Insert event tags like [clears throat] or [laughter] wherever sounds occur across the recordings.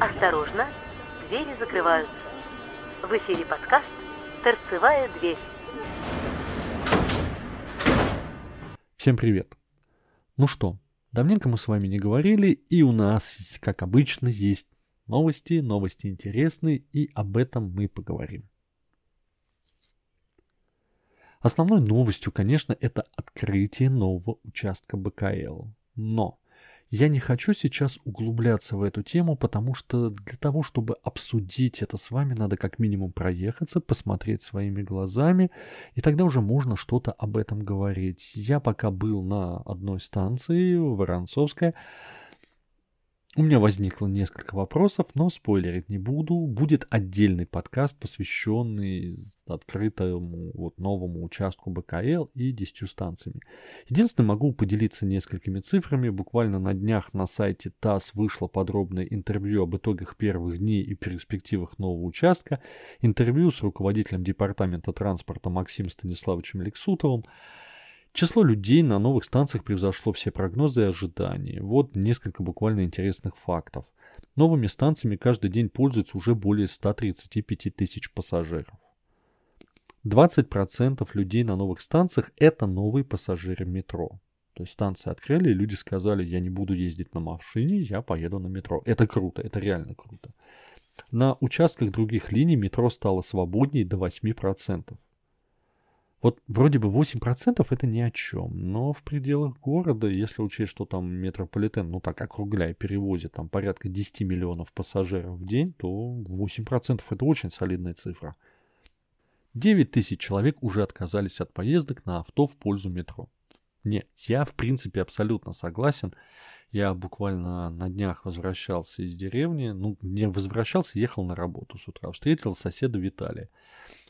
Осторожно, двери закрываются. В эфире подкаст «Торцевая дверь». Всем привет. Ну что, давненько мы с вами не говорили, и у нас, как обычно, есть новости, новости интересные, и об этом мы поговорим. Основной новостью, конечно, это открытие нового участка БКЛ. Но я не хочу сейчас углубляться в эту тему, потому что для того, чтобы обсудить это с вами, надо как минимум проехаться, посмотреть своими глазами, и тогда уже можно что-то об этом говорить. Я пока был на одной станции, Воронцовская, у меня возникло несколько вопросов, но спойлерить не буду. Будет отдельный подкаст, посвященный открытому вот новому участку БКЛ и 10 станциями. Единственное, могу поделиться несколькими цифрами. Буквально на днях на сайте ТАСС вышло подробное интервью об итогах первых дней и перспективах нового участка. Интервью с руководителем департамента транспорта Максимом Станиславовичем Лексутовым. Число людей на новых станциях превзошло все прогнозы и ожидания. Вот несколько буквально интересных фактов. Новыми станциями каждый день пользуются уже более 135 тысяч пассажиров. 20% людей на новых станциях – это новые пассажиры метро. То есть станции открыли, и люди сказали, я не буду ездить на машине, я поеду на метро. Это круто, это реально круто. На участках других линий метро стало свободнее до 8%. Вот вроде бы 8% это ни о чем, но в пределах города, если учесть, что там метрополитен, ну так округляя, перевозит там порядка 10 миллионов пассажиров в день, то 8% это очень солидная цифра. 9 тысяч человек уже отказались от поездок на авто в пользу метро. Не, я в принципе абсолютно согласен. Я буквально на днях возвращался из деревни, ну, не возвращался, ехал на работу с утра, встретил соседа Виталия.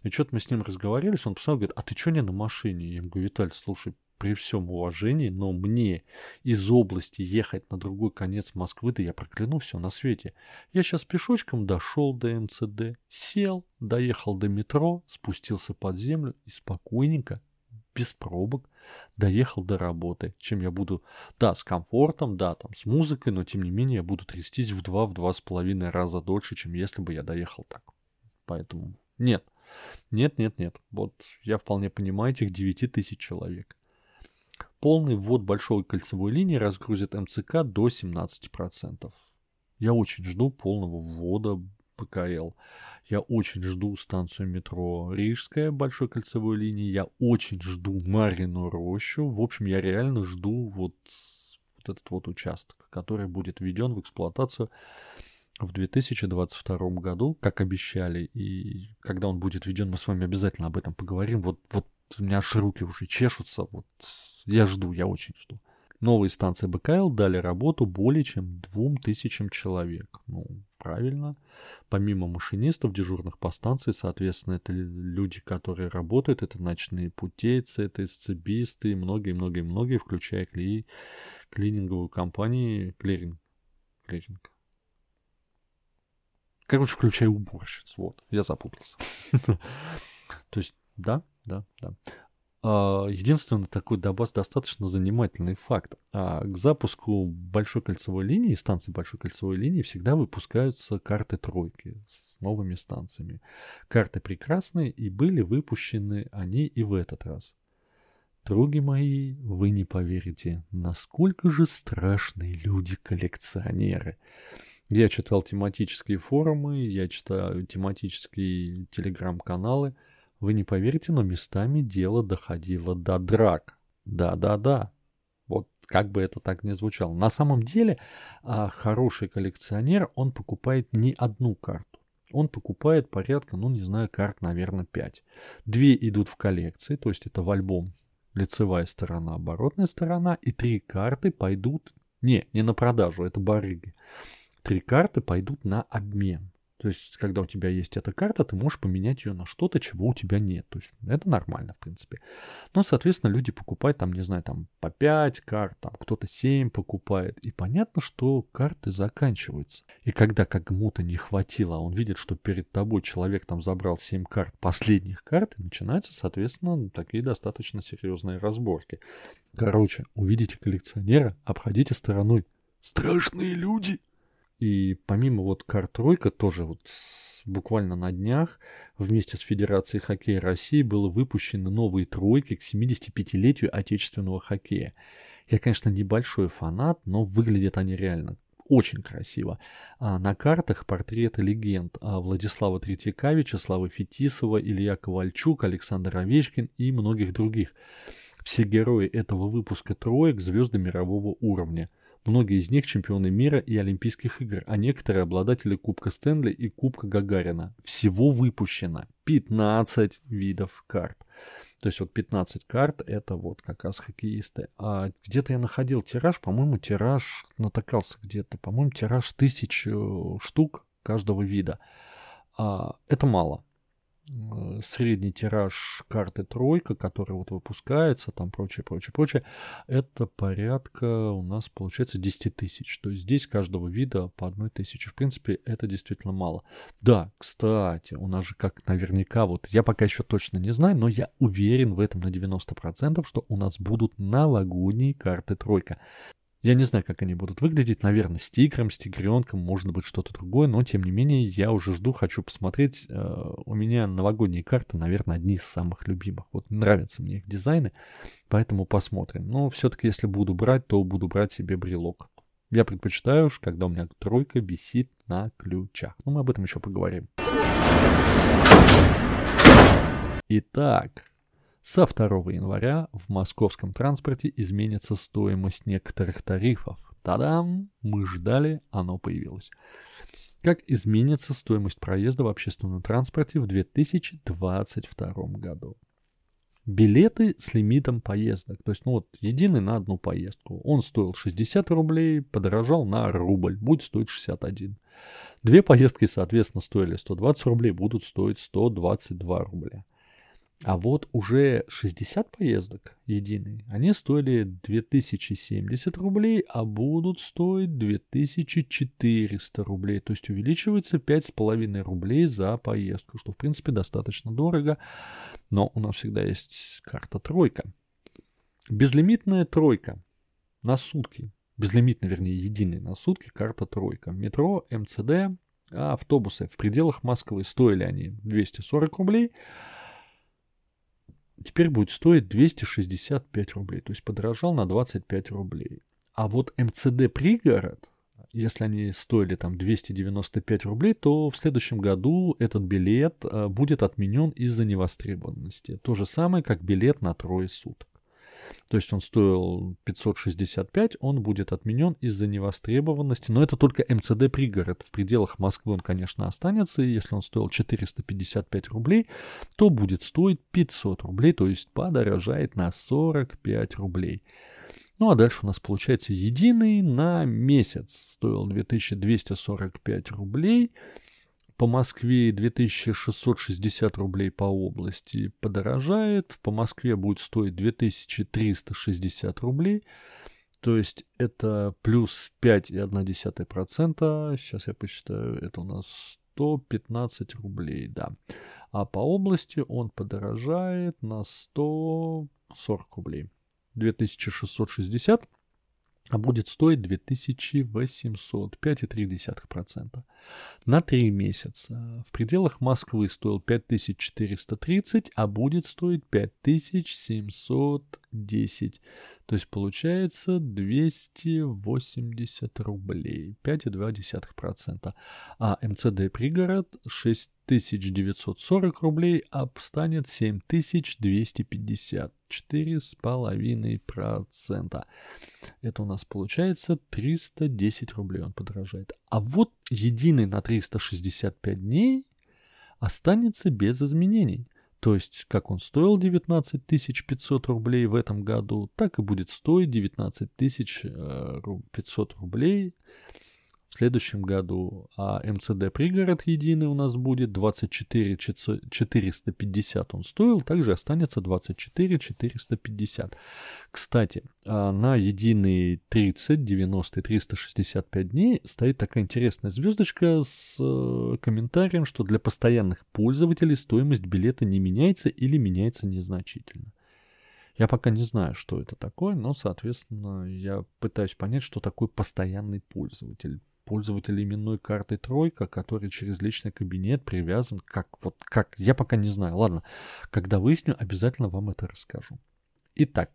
И что-то мы с ним разговаривались, он посмотрел, говорит, а ты что не на машине? Я ему говорю, Виталий, слушай, при всем уважении, но мне из области ехать на другой конец Москвы, да я прокляну все на свете. Я сейчас пешочком дошел до МЦД, сел, доехал до метро, спустился под землю и спокойненько, без пробок, доехал до работы, чем я буду, да, с комфортом, да, там, с музыкой, но тем не менее я буду трястись в два, в два с половиной раза дольше, чем если бы я доехал так. Поэтому нет, нет, нет, нет. Вот я вполне понимаю этих 9 тысяч человек. Полный ввод большой кольцевой линии разгрузит МЦК до 17%. Я очень жду полного ввода ПКЛ. Я очень жду станцию метро Рижская большой кольцевой линии. Я очень жду Марину рощу. В общем, я реально жду вот, вот этот вот участок, который будет введен в эксплуатацию в 2022 году, как обещали, и когда он будет введен, мы с вами обязательно об этом поговорим. Вот, вот у меня аж руки уже чешутся, вот я жду, я очень жду. Новые станции БКЛ дали работу более чем двум тысячам человек. Ну, правильно. Помимо машинистов, дежурных по станции, соответственно, это люди, которые работают, это ночные путейцы, это эсцебисты, многие-многие-многие, включая кли... клининговую компанию, клиринг, клиринг, Короче, включая уборщиц. Вот, я запутался. [laughs] То есть, да, да, да. А, единственный такой добавь достаточно занимательный факт. А, к запуску большой кольцевой линии, станции большой кольцевой линии, всегда выпускаются карты тройки с новыми станциями. Карты прекрасные, и были выпущены они и в этот раз. Други мои, вы не поверите, насколько же страшные люди-коллекционеры. Я читал тематические форумы, я читаю тематические телеграм-каналы. Вы не поверите, но местами дело доходило до драк. Да-да-да. Вот как бы это так ни звучало. На самом деле, а, хороший коллекционер, он покупает не одну карту. Он покупает порядка, ну не знаю, карт, наверное, 5. Две идут в коллекции, то есть это в альбом лицевая сторона, оборотная сторона, и три карты пойдут, не, не на продажу, это барыги три карты пойдут на обмен. То есть, когда у тебя есть эта карта, ты можешь поменять ее на что-то, чего у тебя нет. То есть, это нормально, в принципе. Но, соответственно, люди покупают там, не знаю, там по 5 карт, там кто-то 7 покупает. И понятно, что карты заканчиваются. И когда кому-то не хватило, а он видит, что перед тобой человек там забрал 7 карт, последних карт, и начинаются, соответственно, такие достаточно серьезные разборки. Короче, увидите коллекционера, обходите стороной. Страшные люди! И помимо вот карт тройка тоже вот буквально на днях вместе с Федерацией хоккея России было выпущены новые тройки к 75-летию отечественного хоккея. Я, конечно, небольшой фанат, но выглядят они реально очень красиво. А на картах портреты легенд а Владислава Третьяка, Вячеслава Фетисова, Илья Ковальчук, Александр Овечкин и многих других. Все герои этого выпуска троек – звезды мирового уровня. Многие из них чемпионы мира и Олимпийских игр, а некоторые обладатели Кубка Стэнли и Кубка Гагарина. Всего выпущено 15 видов карт. То есть вот 15 карт это вот как раз хоккеисты. А где-то я находил тираж, по-моему, тираж натыкался где-то, по-моему, тираж тысяч штук каждого вида. А, это мало. Э, средний тираж карты тройка, который вот выпускается, там прочее, прочее, прочее, это порядка у нас получается 10 тысяч. То есть здесь каждого вида по одной тысяче. В принципе, это действительно мало. Да, кстати, у нас же как наверняка, вот я пока еще точно не знаю, но я уверен в этом на 90%, что у нас будут новогодние карты тройка. Я не знаю, как они будут выглядеть. Наверное, с тигром, с тигренком, может быть, что-то другое. Но, тем не менее, я уже жду, хочу посмотреть. Э, у меня новогодние карты, наверное, одни из самых любимых. Вот нравятся мне их дизайны, поэтому посмотрим. Но все-таки, если буду брать, то буду брать себе брелок. Я предпочитаю, когда у меня тройка висит на ключах. Но мы об этом еще поговорим. Итак, со 2 января в московском транспорте изменится стоимость некоторых тарифов. Та-дам! Мы ждали, оно появилось. Как изменится стоимость проезда в общественном транспорте в 2022 году? Билеты с лимитом поездок, то есть, ну вот, единый на одну поездку. Он стоил 60 рублей, подорожал на рубль, будет стоить 61. Две поездки, соответственно, стоили 120 рублей, будут стоить 122 рубля. А вот уже 60 поездок единые, они стоили 2070 рублей, а будут стоить 2400 рублей. То есть увеличивается 5,5 рублей за поездку, что в принципе достаточно дорого. Но у нас всегда есть карта тройка. Безлимитная тройка на сутки. Безлимитная, вернее, единая на сутки карта тройка. Метро, МЦД, автобусы в пределах Москвы стоили они 240 рублей, теперь будет стоить 265 рублей, то есть подорожал на 25 рублей. А вот МЦД пригород, если они стоили там 295 рублей, то в следующем году этот билет э, будет отменен из-за невостребованности. То же самое, как билет на трое суток. То есть он стоил 565, он будет отменен из-за невостребованности. Но это только МЦД пригород. В пределах Москвы он, конечно, останется. И если он стоил 455 рублей, то будет стоить 500 рублей, то есть подорожает на 45 рублей. Ну а дальше у нас получается единый на месяц стоил 2245 рублей по Москве 2660 рублей по области подорожает, по Москве будет стоить 2360 рублей, то есть это плюс 5,1%, сейчас я посчитаю, это у нас 115 рублей, да. А по области он подорожает на 140 рублей. 2660 а будет стоить 2800, 5,3%. На 3 месяца. В пределах Москвы стоил 5430, а будет стоить 5710. То есть получается 280 рублей, 5,2%. А МЦД пригород 6940 рублей, а станет 7250, 4,5%. Это у нас получается 310 рублей он подорожает. А вот единый на 365 дней останется без изменений. То есть, как он стоил 19 500 рублей в этом году, так и будет стоить 19 500 рублей в следующем году. А МЦД пригород единый у нас будет 24 450 он стоил, также останется 24 450. Кстати, а на единый 30, 90 и 365 дней стоит такая интересная звездочка с э, комментарием, что для постоянных пользователей стоимость билета не меняется или меняется незначительно. Я пока не знаю, что это такое, но, соответственно, я пытаюсь понять, что такое постоянный пользователь. Пользователь именной карты тройка, который через личный кабинет привязан, как вот как, я пока не знаю. Ладно, когда выясню, обязательно вам это расскажу. Итак,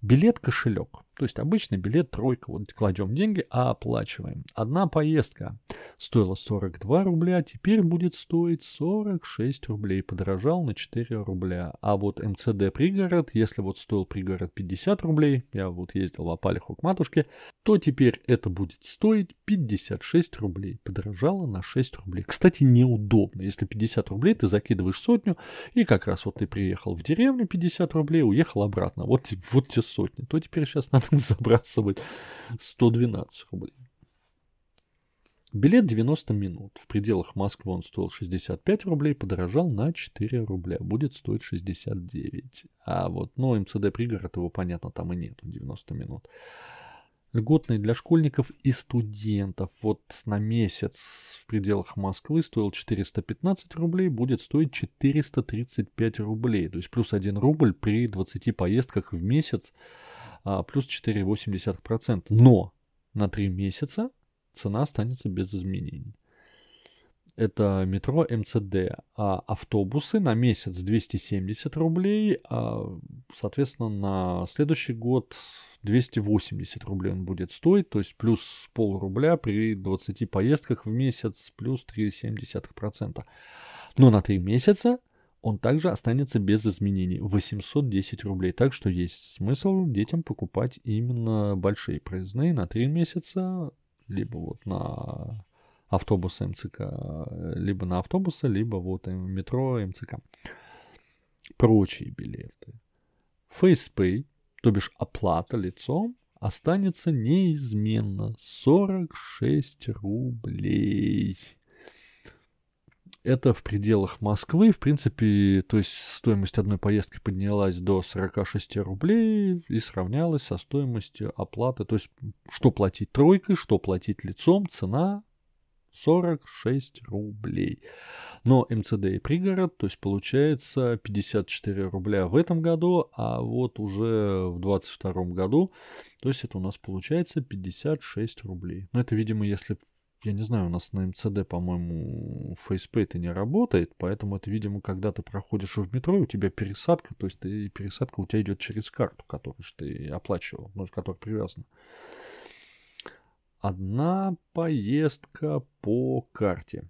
билет-кошелек. То есть обычный билет тройка. Вот кладем деньги, а оплачиваем. Одна поездка стоила 42 рубля, теперь будет стоить 46 рублей. Подорожал на 4 рубля. А вот МЦД пригород, если вот стоил пригород 50 рублей, я вот ездил в Апалиху к матушке, то теперь это будет стоить 56 рублей. Подорожало на 6 рублей. Кстати, неудобно. Если 50 рублей ты закидываешь сотню, и как раз вот ты приехал в деревню 50 рублей, уехал обратно. Вот, вот те сотни. То теперь сейчас надо [laughs] забрасывать 112 рублей. Билет 90 минут. В пределах Москвы он стоил 65 рублей, подорожал на 4 рубля. Будет стоить 69. А вот, ну, МЦД пригород, его понятно, там и нету 90 минут. Льготный для школьников и студентов. Вот на месяц в пределах Москвы стоил 415 рублей, будет стоить 435 рублей. То есть плюс 1 рубль при 20 поездках в месяц а, плюс 4,8%. Но на 3 месяца цена останется без изменений. Это метро МЦД. А автобусы на месяц 270 рублей, а, соответственно, на следующий год 280 рублей он будет стоить, то есть плюс пол рубля при 20 поездках в месяц, плюс 3,7%. Но на 3 месяца он также останется без изменений 810 рублей. Так что есть смысл детям покупать именно большие проездные на 3 месяца, либо вот на автобусы МЦК, либо на автобусы, либо вот метро МЦК. Прочие билеты. FacePay, то бишь оплата лицом, останется неизменно 46 рублей это в пределах Москвы. В принципе, то есть стоимость одной поездки поднялась до 46 рублей и сравнялась со стоимостью оплаты. То есть что платить тройкой, что платить лицом, цена 46 рублей. Но МЦД и пригород, то есть получается 54 рубля в этом году, а вот уже в 22 году, то есть это у нас получается 56 рублей. Но это, видимо, если я не знаю, у нас на МЦД, по-моему, FacePay это не работает, поэтому это, видимо, когда ты проходишь в метро, у тебя пересадка, то есть ты, пересадка у тебя идет через карту, которую ты оплачивал, ну, которая привязана. Одна поездка по карте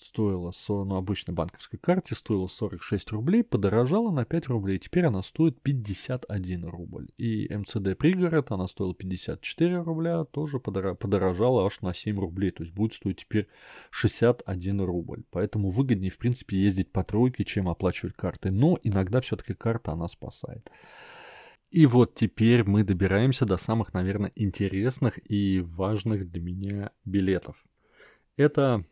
стоила, на обычной банковской карте стоила 46 рублей, подорожала на 5 рублей, теперь она стоит 51 рубль. И МЦД пригород, она стоила 54 рубля, тоже подорожала аж на 7 рублей, то есть будет стоить теперь 61 рубль. Поэтому выгоднее, в принципе, ездить по тройке, чем оплачивать картой. Но иногда все-таки карта, она спасает. И вот теперь мы добираемся до самых, наверное, интересных и важных для меня билетов. Это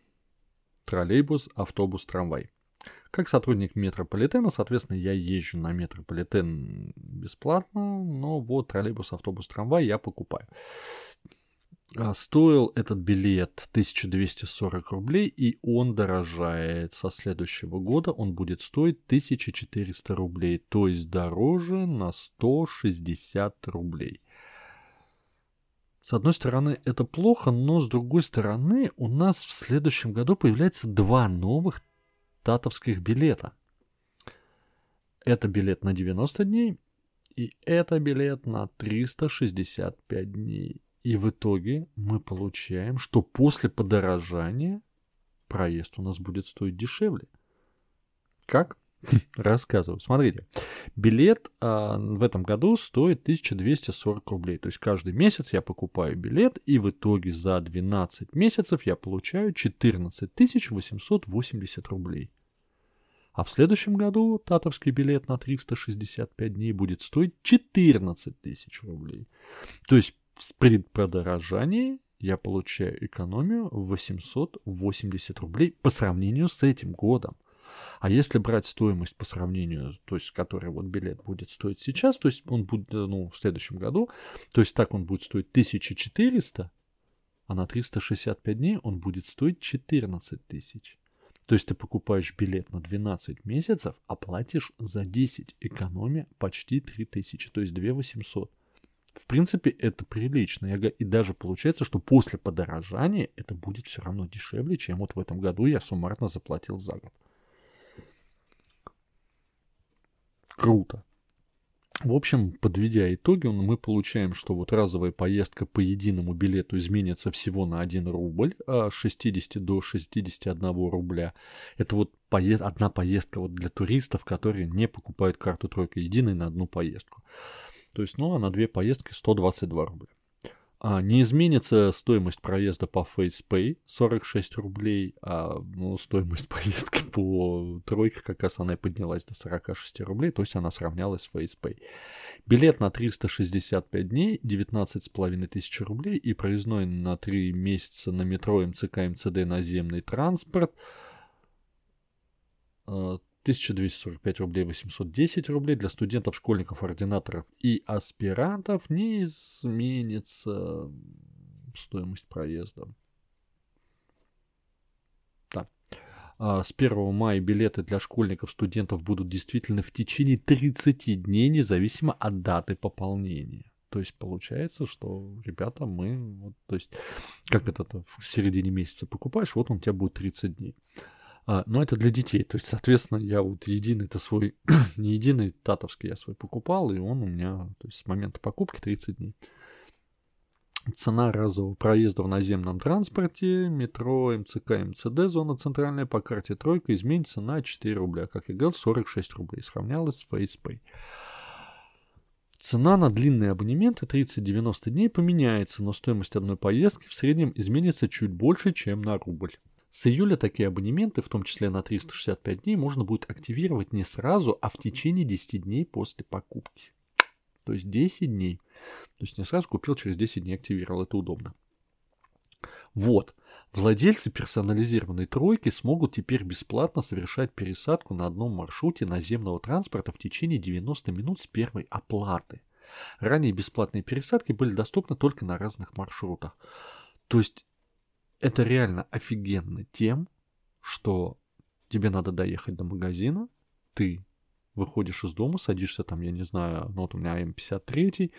троллейбус, автобус, трамвай. Как сотрудник метрополитена, соответственно, я езжу на метрополитен бесплатно, но вот троллейбус, автобус, трамвай я покупаю. А, стоил этот билет 1240 рублей, и он дорожает. Со следующего года он будет стоить 1400 рублей, то есть дороже на 160 рублей. С одной стороны, это плохо, но с другой стороны, у нас в следующем году появляется два новых татовских билета. Это билет на 90 дней, и это билет на 365 дней. И в итоге мы получаем, что после подорожания проезд у нас будет стоить дешевле. Как? [laughs] Рассказываю. Смотрите, билет а, в этом году стоит 1240 рублей. То есть каждый месяц я покупаю билет, и в итоге за 12 месяцев я получаю 14 880 рублей. А в следующем году татовский билет на 365 дней будет стоить 14 тысяч рублей. То есть при подорожании я получаю экономию в 880 рублей по сравнению с этим годом. А если брать стоимость по сравнению, то есть, который вот билет будет стоить сейчас, то есть он будет, ну, в следующем году, то есть так он будет стоить 1400, а на 365 дней он будет стоить 14 тысяч. То есть ты покупаешь билет на 12 месяцев, а платишь за 10, экономия почти 3000, то есть 2 800. В принципе, это прилично. И даже получается, что после подорожания это будет все равно дешевле, чем вот в этом году я суммарно заплатил за год. Круто. В общем, подведя итоги, мы получаем, что вот разовая поездка по единому билету изменится всего на 1 рубль, а с 60 до 61 рубля. Это вот поезд, одна поездка вот для туристов, которые не покупают карту тройка единой на одну поездку. То есть, ну, а на две поездки 122 рубля. А, не изменится стоимость проезда по FacePay 46 рублей, а ну, стоимость [laughs] поездки по тройке как раз она и поднялась до 46 рублей, то есть она сравнялась с FacePay. Билет на 365 дней 19,5 тысяч рублей и проездной на 3 месяца на метро МЦК МЦД наземный транспорт а, 1245 рублей 810 рублей для студентов, школьников, ординаторов и аспирантов не изменится стоимость проезда. Так. А с 1 мая билеты для школьников, студентов будут действительно в течение 30 дней, независимо от даты пополнения. То есть получается, что, ребята, мы, вот, то есть, как это в середине месяца покупаешь, вот он у тебя будет 30 дней. А, но это для детей. То есть, соответственно, я вот единый-то свой, [clears throat] не единый татовский я свой покупал, и он у меня, то есть с момента покупки 30 дней. Цена разового проезда в наземном транспорте, метро, МЦК, МЦД, зона центральная по карте тройка изменится на 4 рубля. Как я говорил, 46 рублей. Сравнялась с FacePay. Цена на длинные абонементы 30-90 дней поменяется, но стоимость одной поездки в среднем изменится чуть больше, чем на рубль. С июля такие абонементы, в том числе на 365 дней, можно будет активировать не сразу, а в течение 10 дней после покупки. То есть 10 дней. То есть не сразу купил, через 10 дней активировал. Это удобно. Вот. Владельцы персонализированной тройки смогут теперь бесплатно совершать пересадку на одном маршруте наземного транспорта в течение 90 минут с первой оплаты. Ранее бесплатные пересадки были доступны только на разных маршрутах. То есть это реально офигенно тем, что тебе надо доехать до магазина, ты выходишь из дома, садишься там, я не знаю, ну вот у меня М53,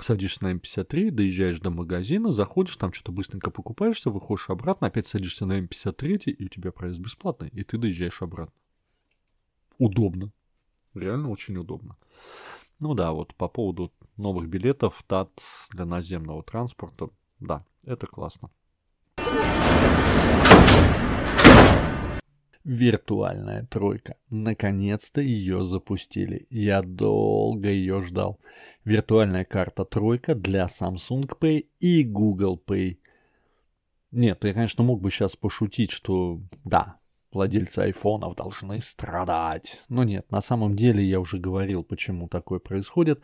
садишься на М53, доезжаешь до магазина, заходишь, там что-то быстренько покупаешься, выходишь обратно, опять садишься на М53, и у тебя проезд бесплатный, и ты доезжаешь обратно. Удобно. Реально очень удобно. Ну да, вот по поводу новых билетов ТАТ для наземного транспорта, да, это классно. Виртуальная тройка. Наконец-то ее запустили. Я долго ее ждал. Виртуальная карта тройка для Samsung Pay и Google Pay. Нет, я, конечно, мог бы сейчас пошутить, что да, владельцы айфонов должны страдать. Но нет, на самом деле я уже говорил, почему такое происходит.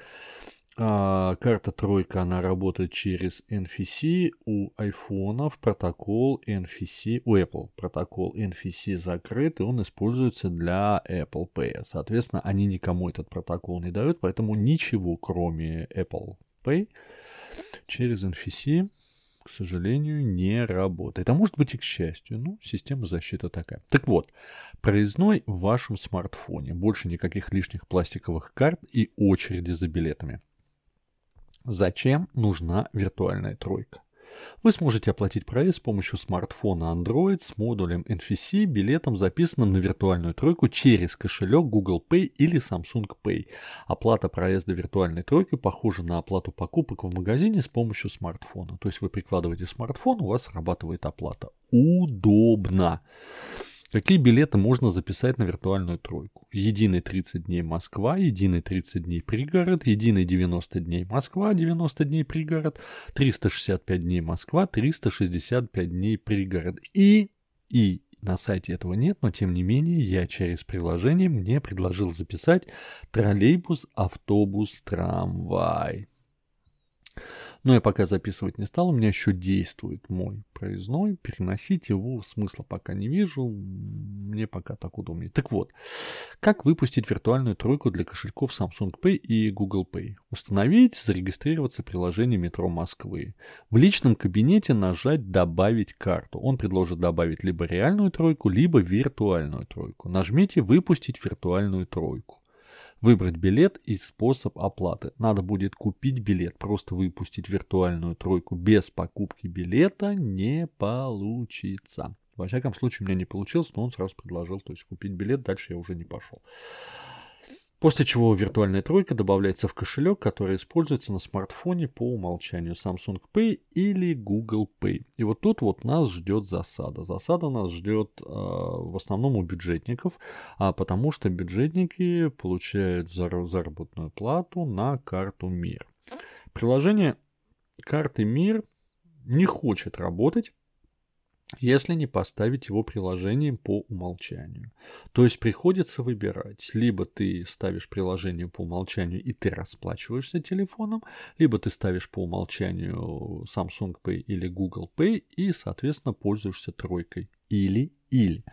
А, карта тройка, она работает через NFC. У айфонов протокол NFC, у Apple протокол NFC закрыт, и он используется для Apple Pay. Соответственно, они никому этот протокол не дают, поэтому ничего, кроме Apple Pay, через NFC, к сожалению, не работает. А может быть и к счастью. Ну, система защиты такая. Так вот, проездной в вашем смартфоне. Больше никаких лишних пластиковых карт и очереди за билетами. Зачем нужна виртуальная тройка? Вы сможете оплатить проезд с помощью смартфона Android с модулем NFC, билетом, записанным на виртуальную тройку через кошелек Google Pay или Samsung Pay. Оплата проезда виртуальной тройки похожа на оплату покупок в магазине с помощью смартфона. То есть вы прикладываете смартфон, у вас срабатывает оплата. Удобно. Какие билеты можно записать на виртуальную тройку? Единый 30 дней Москва, единый 30 дней пригород, единый 90 дней Москва, 90 дней пригород, 365 дней Москва, 365 дней пригород. И, и на сайте этого нет, но тем не менее я через приложение мне предложил записать троллейбус, автобус, трамвай. Но я пока записывать не стал, у меня еще действует мой проездной. Переносить его смысла пока не вижу. Мне пока так удобнее. Так вот, как выпустить виртуальную тройку для кошельков Samsung Pay и Google Pay? Установить, зарегистрироваться в приложении метро Москвы. В личном кабинете нажать «Добавить карту». Он предложит добавить либо реальную тройку, либо виртуальную тройку. Нажмите «Выпустить виртуальную тройку». Выбрать билет и способ оплаты. Надо будет купить билет. Просто выпустить виртуальную тройку без покупки билета не получится. Во всяком случае, у меня не получилось, но он сразу предложил, то есть купить билет, дальше я уже не пошел. После чего виртуальная тройка добавляется в кошелек, который используется на смартфоне по умолчанию Samsung Pay или Google Pay. И вот тут вот нас ждет засада. Засада нас ждет э, в основном у бюджетников, а потому что бюджетники получают зар- заработную плату на карту МИР. Приложение карты МИР не хочет работать если не поставить его приложением по умолчанию. То есть приходится выбирать, либо ты ставишь приложение по умолчанию и ты расплачиваешься телефоном, либо ты ставишь по умолчанию Samsung Pay или Google Pay и, соответственно, пользуешься тройкой. Или-или.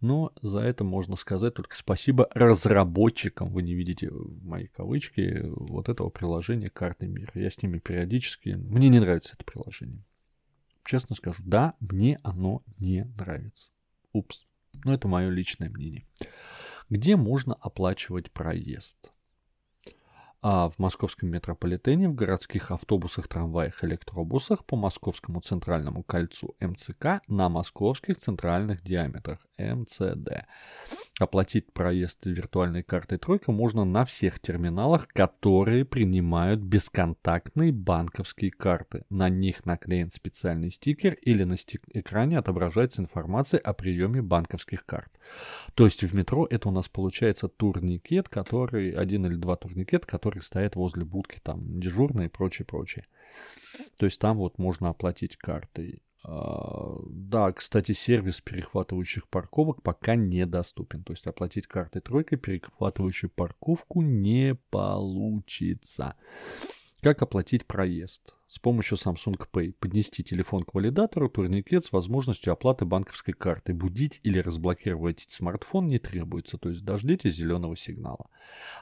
Но за это можно сказать только спасибо разработчикам. Вы не видите мои кавычки вот этого приложения карты мира. Я с ними периодически... Мне не нравится это приложение честно скажу, да, мне оно не нравится. Упс. Но это мое личное мнение. Где можно оплачивать проезд? а в московском метрополитене, в городских автобусах, трамваях, электробусах по Московскому центральному кольцу МЦК на московских центральных диаметрах МЦД. Оплатить проезд виртуальной картой «Тройка» можно на всех терминалах, которые принимают бесконтактные банковские карты. На них наклеен специальный стикер или на стик- экране отображается информация о приеме банковских карт. То есть в метро это у нас получается турникет, который, один или два турникета, которые стоят возле будки, там, дежурные и прочее, прочее. То есть там вот можно оплатить картой. А, да, кстати, сервис перехватывающих парковок пока недоступен. То есть оплатить картой тройкой перехватывающую парковку не получится. Как оплатить проезд? С помощью Samsung Pay поднести телефон к валидатору, турникет с возможностью оплаты банковской карты. Будить или разблокировать смартфон не требуется, то есть дождитесь зеленого сигнала.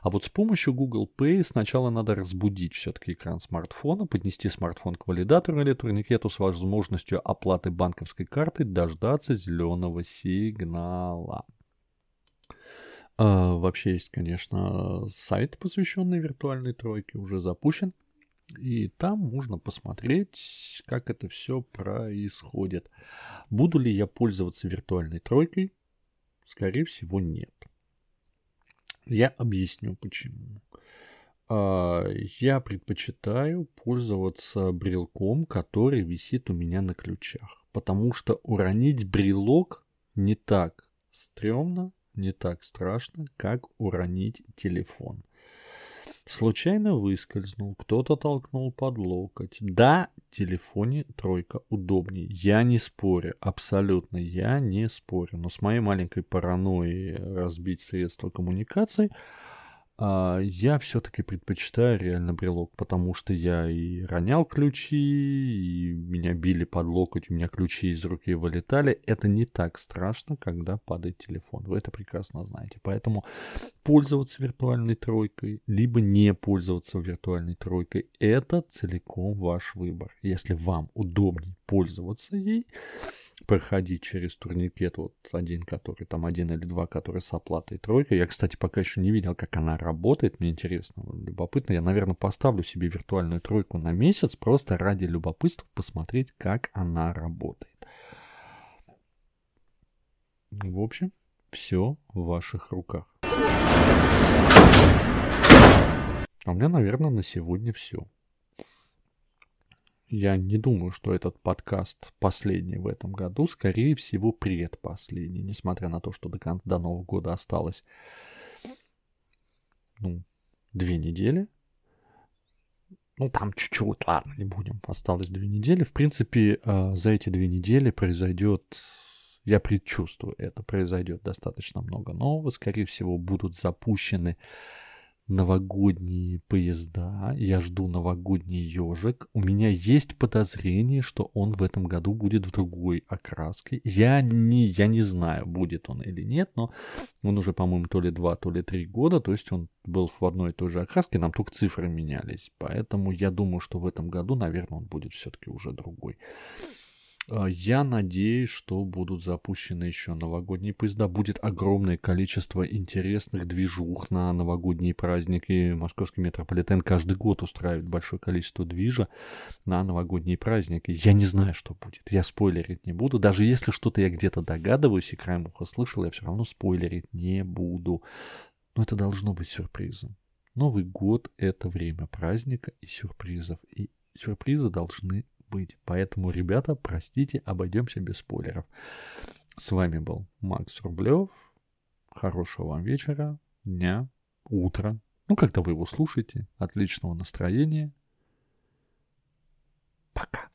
А вот с помощью Google Pay сначала надо разбудить все-таки экран смартфона, поднести смартфон к валидатору или турникету с возможностью оплаты банковской карты, дождаться зеленого сигнала. Uh, вообще есть, конечно, сайт, посвященный виртуальной тройке, уже запущен. И там можно посмотреть, как это все происходит. Буду ли я пользоваться виртуальной тройкой? Скорее всего, нет. Я объясню почему. А, я предпочитаю пользоваться брелком, который висит у меня на ключах. Потому что уронить брелок не так стрёмно, не так страшно, как уронить телефон. Случайно выскользнул, кто-то толкнул под локоть. Да, телефоне тройка удобнее. Я не спорю, абсолютно я не спорю. Но с моей маленькой паранойей разбить средства коммуникации – а, я все-таки предпочитаю реально брелок, потому что я и ронял ключи, и меня били под локоть, у меня ключи из руки вылетали. Это не так страшно, когда падает телефон. Вы это прекрасно знаете. Поэтому пользоваться виртуальной тройкой, либо не пользоваться виртуальной тройкой, это целиком ваш выбор. Если вам удобнее пользоваться ей, проходить через турникет, вот один, который там один или два, который с оплатой тройка. Я, кстати, пока еще не видел, как она работает, мне интересно, любопытно. Я, наверное, поставлю себе виртуальную тройку на месяц, просто ради любопытства посмотреть, как она работает. В общем, все в ваших руках. А у меня, наверное, на сегодня все. Я не думаю, что этот подкаст последний в этом году, скорее всего, предпоследний, несмотря на то, что до, конца, до Нового года осталось, ну, две недели. Ну, там чуть-чуть, ладно, не будем. Осталось две недели. В принципе, э, за эти две недели произойдет, я предчувствую, это произойдет достаточно много нового. Скорее всего, будут запущены новогодние поезда, я жду новогодний ежик. У меня есть подозрение, что он в этом году будет в другой окраске. Я не, я не знаю, будет он или нет, но он уже, по-моему, то ли два, то ли три года, то есть он был в одной и той же окраске, нам только цифры менялись. Поэтому я думаю, что в этом году, наверное, он будет все-таки уже другой. А, я надеюсь, что будут запущены еще новогодние поезда. Будет огромное количество интересных движух на новогодние праздники. Московский метрополитен каждый год устраивает большое количество движа на новогодние праздники. Я не знаю, что будет. Я спойлерить не буду. Даже если что-то я где-то догадываюсь и краем уха слышал, я все равно спойлерить не буду. Но это должно быть сюрпризом. Новый год — это время праздника и сюрпризов. И сюрпризы должны быть. Поэтому, ребята, простите, обойдемся без спойлеров. С вами был Макс Рублев. Хорошего вам вечера, дня, утра. Ну, когда вы его слушаете. Отличного настроения. Пока.